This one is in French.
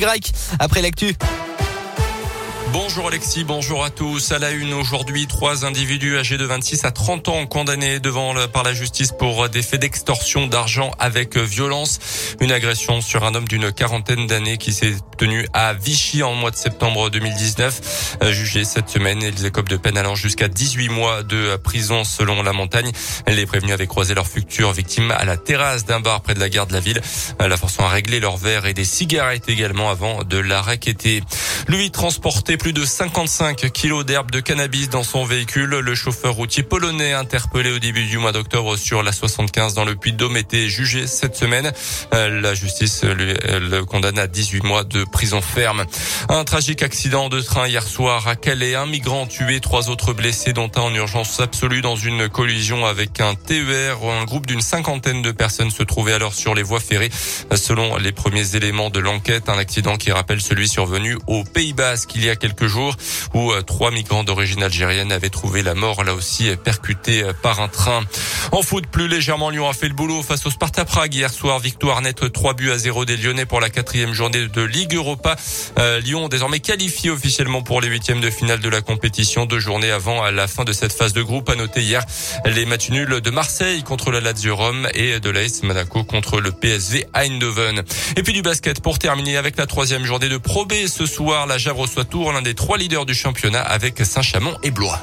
Grec après l'actu. Bonjour Alexis, bonjour à tous. À la une aujourd'hui, trois individus âgés de 26 à 30 ans condamnés devant par la justice pour des faits d'extorsion d'argent avec violence. Une agression sur un homme d'une quarantaine d'années qui s'est tenu à Vichy en mois de septembre 2019. Euh, jugé cette semaine, ils écopent de peine allant jusqu'à 18 mois de prison selon la montagne. Les prévenus avaient croisé leur future victime à la terrasse d'un bar près de la gare de la ville, euh, la forçant à régler leur verre et des cigarettes également avant de la raqueter. Lui transportait plus de 55 kilos d'herbe de cannabis dans son véhicule. Le chauffeur routier polonais interpellé au début du mois d'octobre sur la 75 dans le Puy-de-Dôme était jugé cette semaine. Euh, la justice le condamne à 18 mois de prison ferme. Un tragique accident de train hier soir à Calais. Un migrant tué, trois autres blessés dont un en urgence absolue dans une collision avec un TER. Un groupe d'une cinquantaine de personnes se trouvait alors sur les voies ferrées. Selon les premiers éléments de l'enquête, un accident qui rappelle celui survenu au Pays Basque il y a quelques jours où euh, trois migrants d'origine algérienne avaient trouvé la mort là aussi percutés euh, par un train. En foot, plus légèrement, Lyon a fait le boulot face au Sparta Prague hier soir. Victoire nette 3 buts à 0 des Lyonnais pour la quatrième journée de Ligue Europa. Euh, Lyon désormais qualifié officiellement pour les huitièmes de finale de la compétition. Deux journées avant la fin de cette phase de groupe. À noter hier les matchs nuls de Marseille contre la Lazio Rome et de l'AS Monaco contre le PSV Eindhoven. Et puis du basket pour terminer avec la troisième journée de Pro B ce soir. La Javre reçoit Tours, l'un des trois leaders du championnat avec Saint-Chamond et Blois.